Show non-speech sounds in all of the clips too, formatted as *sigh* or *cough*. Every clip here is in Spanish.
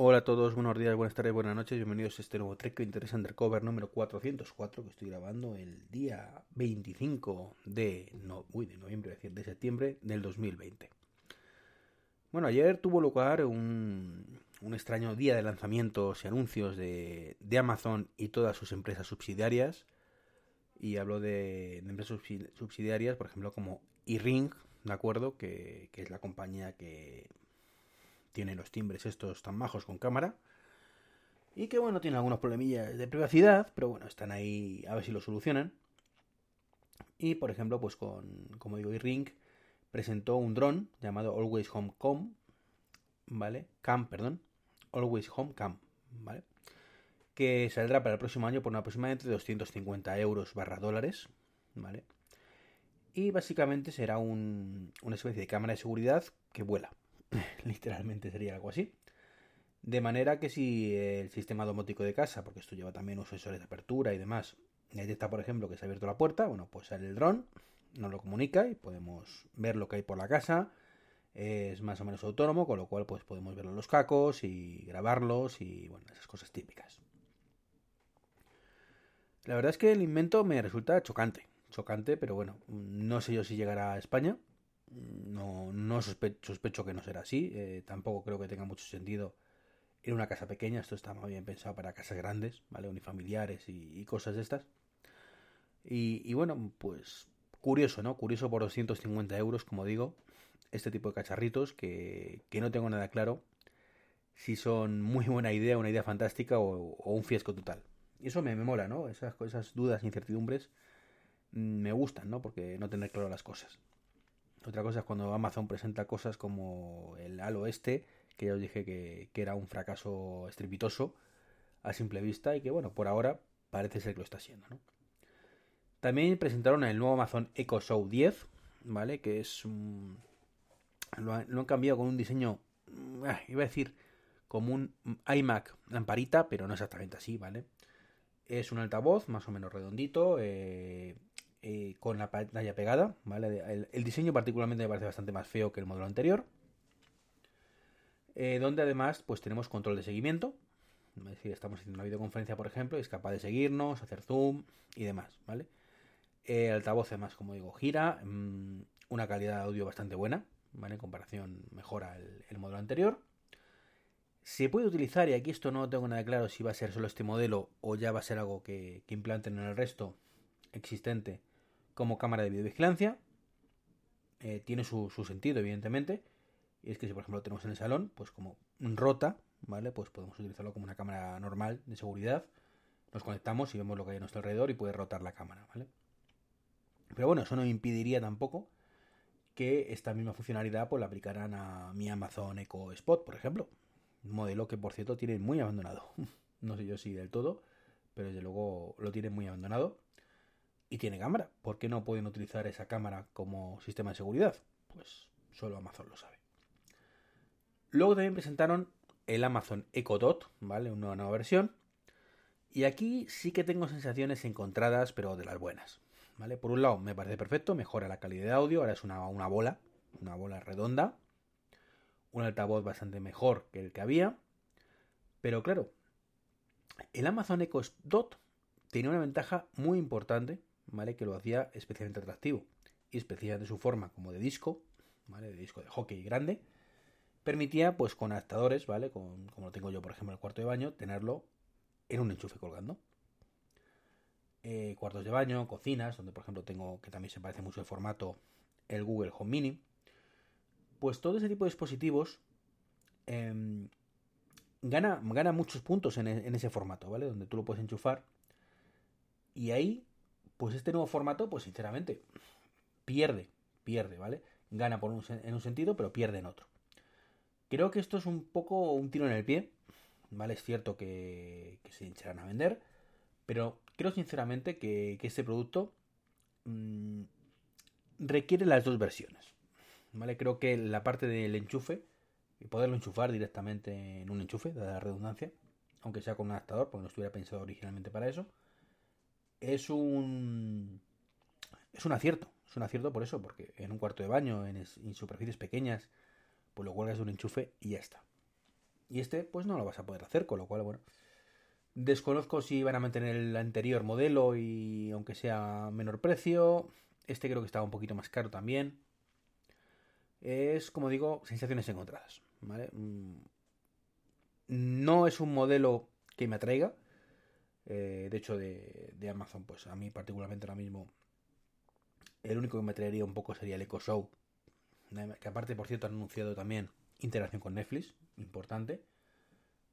Hola a todos, buenos días, buenas tardes, buenas noches, bienvenidos a este nuevo Trek Interest Undercover número 404 que estoy grabando el día 25 de, noviembre, decir, de septiembre del 2020. Bueno, ayer tuvo lugar un, extraño día de lanzamientos y anuncios de, Amazon y todas sus empresas subsidiarias. Y hablo de, empresas subsidiarias, por ejemplo, como eRing, ¿de acuerdo? Que es la compañía que tiene los timbres estos tan majos con cámara. Y que bueno, tiene algunos problemillas de privacidad, pero bueno, están ahí a ver si lo solucionan. Y por ejemplo, pues con, como digo, ring presentó un dron llamado Always Home Cam, ¿vale? Cam, perdón. Always Home Cam, ¿vale? Que saldrá para el próximo año por aproximadamente 250 euros barra dólares, ¿vale? Y básicamente será un, una especie de cámara de seguridad que vuela, *laughs* literalmente sería algo así. De manera que si el sistema domótico de casa, porque esto lleva también unos sensores de apertura y demás, detecta, por ejemplo, que se ha abierto la puerta, bueno, pues sale el dron, nos lo comunica y podemos ver lo que hay por la casa. Es más o menos autónomo, con lo cual pues podemos ver los cacos y grabarlos y bueno, esas cosas típicas. La verdad es que el invento me resulta chocante, chocante, pero bueno, no sé yo si llegará a España. No, sospecho que no será así. Eh, tampoco creo que tenga mucho sentido en una casa pequeña. Esto está más bien pensado para casas grandes, ¿vale? Unifamiliares y, y cosas de estas. Y, bueno, pues curioso, ¿no? Curioso por 250 euros, como digo. Este tipo de cacharritos que, que no tengo nada claro si son muy buena idea, una idea fantástica o, un fiasco total. Y eso me, me mola, ¿no? Esas, esas dudas, incertidumbres mm, me gustan, ¿no? Porque no tener claro las cosas. Otra cosa es cuando Amazon presenta cosas como el Halo este, que ya os dije que, que, era un fracaso estrepitoso a simple vista y que, bueno, por ahora parece ser que lo está haciendo, ¿no? También presentaron el nuevo Amazon Echo Show 10, ¿vale? Que es un... Lo, han, lo han cambiado con un diseño, ah, iba a decir, como un iMac lamparita, pero no exactamente así, ¿vale? Es un altavoz más o menos redondito, eh, eh, con la pantalla pegada, ¿vale? El, diseño particularmente me parece bastante más feo que el modelo anterior. Eh, donde además pues tenemos control de seguimiento. Es decir, estamos haciendo una videoconferencia, por ejemplo, y es capaz de seguirnos, hacer zoom y demás, ¿vale? El altavoz además, como digo, gira, mmm, una calidad de audio bastante buena. En comparación mejora el, el modelo anterior. Se puede utilizar, y aquí esto no tengo nada claro si va a ser solo este modelo o ya va a ser algo que, que implanten en el resto existente como cámara de videovigilancia. Eh, tiene su, su, sentido, evidentemente. Y es que si, por ejemplo, lo tenemos en el salón, pues como rota, ¿vale? Pues podemos utilizarlo como una cámara normal de seguridad. Nos conectamos y vemos lo que hay a nuestro alrededor y puede rotar la cámara, ¿vale? Pero bueno, eso no impediría tampoco que esta misma funcionalidad pues la aplicaran a mi Amazon Echo Spot, por ejemplo. Un modelo que, por cierto, tiene muy abandonado. *laughs* no sé yo si del todo, pero desde luego lo tiene muy abandonado y tiene cámara. ¿Por qué no pueden utilizar esa cámara como sistema de seguridad? Pues solo Amazon lo sabe. Luego también presentaron el Amazon Echo Dot, ¿vale? Una nueva versión. Y aquí sí que tengo sensaciones encontradas, pero de las buenas. ¿Vale? Por un lado, me parece perfecto, mejora la calidad de audio, ahora es una, una bola, una bola redonda. Un altavoz bastante mejor que el que había. Pero claro, el Amazon Echo Dot tenía una ventaja muy importante ¿vale? Que lo hacía especialmente atractivo. Y especialmente su forma como de disco, ¿vale? De disco de hockey grande, permitía, pues con adaptadores, ¿vale? Con, como lo tengo yo, por ejemplo, en el cuarto de baño, tenerlo en un enchufe colgando. Eh, cuartos de baño, cocinas, donde por ejemplo tengo, que también se parece mucho el formato, el Google Home Mini. Pues todo ese tipo de dispositivos eh, gana, gana muchos puntos en, en ese formato, ¿vale? Donde tú lo puedes enchufar. Y ahí pues este nuevo formato, pues sinceramente, pierde, pierde, ¿vale? Gana en un sentido, pero pierde en otro. Creo que esto es un poco un tiro en el pie, ¿vale? Es cierto que, se hincharán a vender, pero creo sinceramente que, este producto mmm, requiere las dos versiones, ¿vale? Creo que la parte del enchufe, y poderlo enchufar directamente en un enchufe, de la redundancia, aunque sea con un adaptador, porque no estuviera pensado originalmente para eso, es un es un acierto, es un acierto por eso, porque en un cuarto de baño, en, es, superficies pequeñas, pues lo cuelgas de un enchufe y ya está. Y este, pues no lo vas a poder hacer, con lo cual, bueno. Desconozco si van a mantener el anterior modelo y aunque sea menor precio. Este creo que estaba un poquito más caro también. Es, como digo, sensaciones encontradas. ¿vale? Mm, no es un modelo que me atraiga. Eh, de hecho, de, Amazon, pues a mí particularmente ahora mismo, el único que me atraería un poco sería el Echo Show. Que aparte, por cierto, han anunciado también integración con Netflix, importante.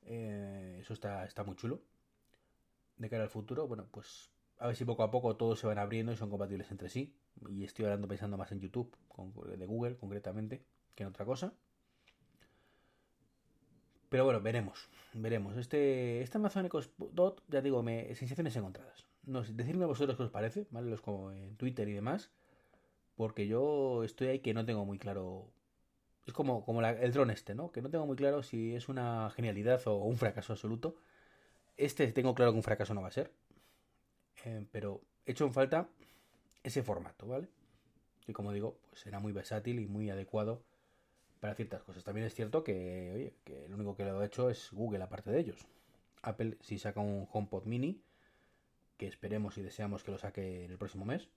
Eh, eso está, está muy chulo. De cara al futuro, bueno, pues a ver si poco a poco todos se van abriendo y son compatibles entre sí. Y estoy hablando pensando más en YouTube, de Google concretamente, que en otra cosa. Pero bueno, veremos, veremos. Este, este Amazon Dot, ya digo, me, sensaciones encontradas. No sé, decidme vosotros qué os parece, ¿vale? Los como en Twitter y demás. Porque yo estoy ahí que no tengo muy claro es como, como el dron este, ¿no? Que no tengo muy claro si es una genialidad o un fracaso absoluto. Este tengo claro que un fracaso no va a ser. Eh, pero he hecho en falta ese formato, ¿vale? Y como digo, pues será muy versátil y muy adecuado para ciertas cosas. También es cierto que, oye, que lo único que lo ha hecho es Google aparte de ellos. Apple si saca un HomePod mini, que esperemos y deseamos que lo saque en el próximo mes,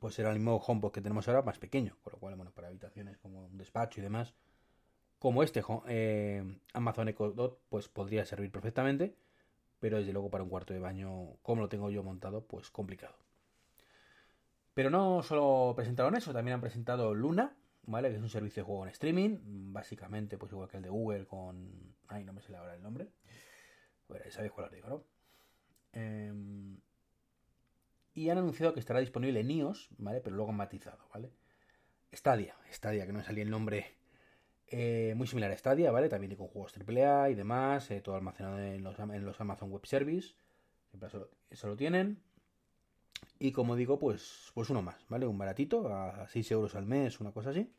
pues será el mismo HomePod que tenemos ahora más pequeño, con lo cual, bueno, para habitaciones como un despacho y demás, como este eh, Amazon Echo Dot, pues podría servir perfectamente, pero desde luego para un cuarto de baño, como lo tengo yo montado, pues complicado. Pero no solo presentaron eso, también han presentado Luna, ¿vale? Que es un servicio de juego en streaming, básicamente, pues igual que el de Google con... Ay, no me sé ahora el nombre. Bueno, sabéis cuál os digo, ¿no? Eh, y han anunciado que estará disponible en iOS, ¿vale? Pero luego matizado, ¿vale? Stadia, Stadia, que no me salía el nombre eh, muy similar a Stadia, ¿vale? También con juegos AAA y demás, eh, todo almacenado en los, en los, Amazon Web Service, siempre eso, lo tienen. Y como digo, pues, pues uno más, ¿vale? Un baratito, a 6 euros al mes, una cosa así.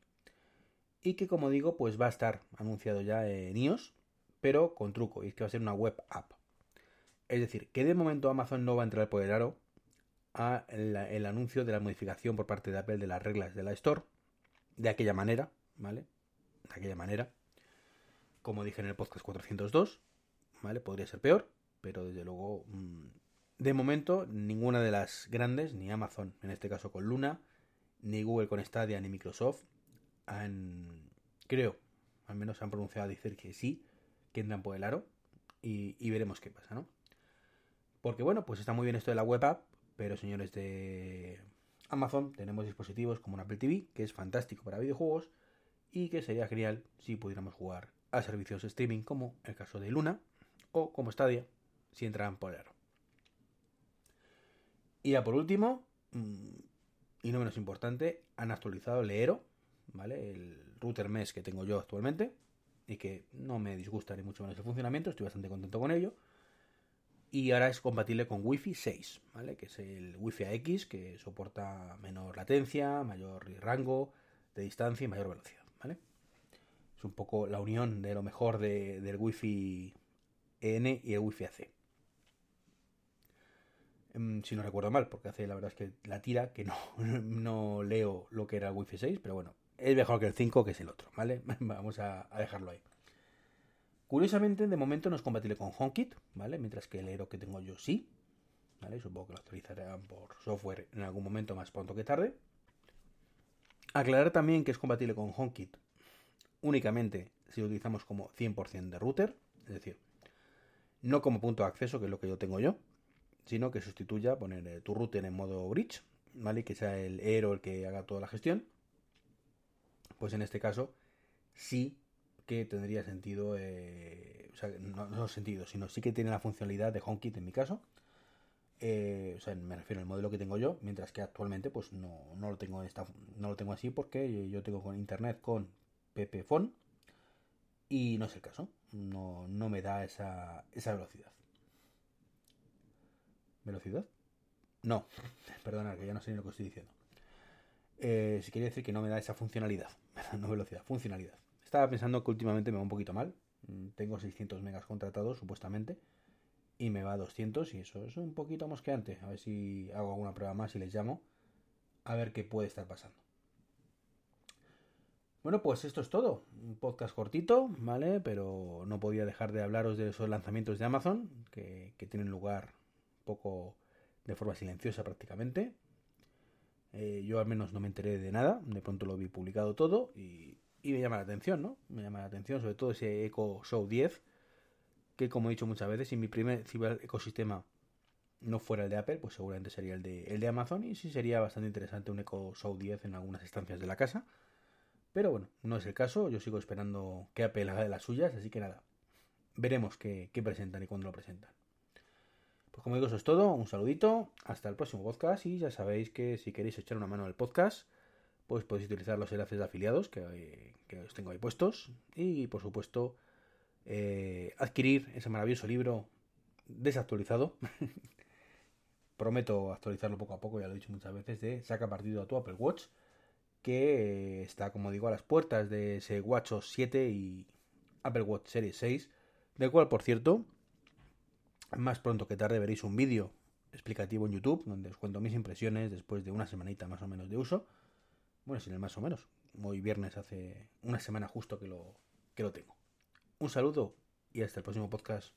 Y que como digo, pues va a estar anunciado ya en iOS, pero con truco, y es que va a ser una web app. Es decir, que de momento Amazon no va a entrar por el aro a el anuncio de la modificación por parte de Apple de las reglas de la Store, de aquella manera, ¿vale? De aquella manera. Como dije en el podcast 402, ¿vale? Podría ser peor, pero desde luego, mm, de momento, ninguna de las grandes, ni Amazon, en este caso con Luna, ni Google con Stadia, ni Microsoft, han, creo, al menos han pronunciado a decir que sí, que entran por el aro, y, veremos qué pasa, ¿no? Porque bueno, pues está muy bien esto de la web app, pero señores de Amazon, tenemos dispositivos como un Apple TV, que es fantástico para videojuegos y que sería genial si pudiéramos jugar a servicios de streaming como el caso de Luna o como Stadia, si entran por el Y ya por último, mm, y no menos importante, han actualizado el Eero, ¿vale? El router mesh que tengo yo actualmente y que no me disgusta ni mucho menos el funcionamiento, estoy bastante contento con ello y ahora es compatible con Wi-Fi 6, ¿vale? Que es el Wi-Fi X que soporta menor latencia, mayor rango de distancia y mayor velocidad, ¿vale? Es un poco la unión de lo mejor del Wi-Fi N y el Wi-Fi AC. Em, si no recuerdo mal, porque hace la verdad es que la tira que no, *laughs* no leo lo que era el Wi-Fi 6, pero bueno, es mejor que el 5 que es el otro, ¿vale? *laughs* Vamos a dejarlo ahí. Curiosamente, de momento no es compatible con HomeKit, ¿vale? Mientras que el Aero que tengo yo sí, ¿vale? Supongo que lo actualizarán por software en algún momento más pronto que tarde. Aclarar también que es compatible con HomeKit únicamente si lo utilizamos como 100% de router, es decir, no como punto de acceso, que es lo que yo tengo yo, sino que sustituya poner eh, tu router en modo bridge, ¿vale? Que sea el Aero el que haga toda la gestión. Pues en este caso sí que tendría sentido, eh, o sea, no, no, sentido, sino sí que tiene la funcionalidad de HomeKit en mi caso. Eh, o sea, me refiero al modelo que tengo yo, mientras que actualmente pues no, no lo tengo esta, no lo tengo así porque yo tengo con internet con PPFone y no es el caso, no, no me da esa, esa velocidad. ¿Velocidad? No, *laughs* perdona, que ya no sé ni lo que estoy diciendo. Eh, si quiere decir que no me da esa funcionalidad, *laughs* no velocidad, funcionalidad. Estaba pensando que últimamente me va un poquito mal. Mm, tengo 600 megas contratados, supuestamente. Y me va a 200 y eso es un poquito mosqueante. A ver si hago alguna prueba más y les llamo. A ver qué puede estar pasando. Bueno, pues esto es todo. Un podcast cortito, ¿vale? Pero no podía dejar de hablaros de esos lanzamientos de Amazon, que, tienen lugar poco de forma silenciosa prácticamente. Eh, yo al menos no me enteré de nada, de pronto lo vi publicado todo y, me llama la atención, ¿no? Me llama la atención sobre todo ese Echo Show 10, que como he dicho muchas veces, si mi primer ecosistema no fuera el de Apple, pues seguramente sería el de, el de Amazon y sí sería bastante interesante un Echo Show 10 en algunas estancias de la casa. Pero bueno, no es el caso, yo sigo esperando que Apple haga de las suyas, así que nada, veremos qué, presentan y cuándo lo presentan. Pues como digo, eso es todo, un saludito, hasta el próximo podcast. Y ya sabéis que si queréis echar una mano al podcast, pues podéis utilizar los enlaces de afiliados que, os tengo ahí puestos. Y por supuesto eh, adquirir ese maravilloso libro desactualizado. *laughs* Prometo actualizarlo poco a poco, ya lo he dicho muchas veces, de saca partido a tu Apple Watch, que está, como digo, a las puertas de ese WatchOS 7 y Apple Watch Series 6, del cual, por cierto, más pronto que tarde veréis un vídeo explicativo en YouTube, donde os cuento mis impresiones después de una semanita más o menos de uso. Bueno, sin el más o menos. Hoy viernes hace una semana justo que lo, que lo tengo. Un saludo y hasta el próximo podcast.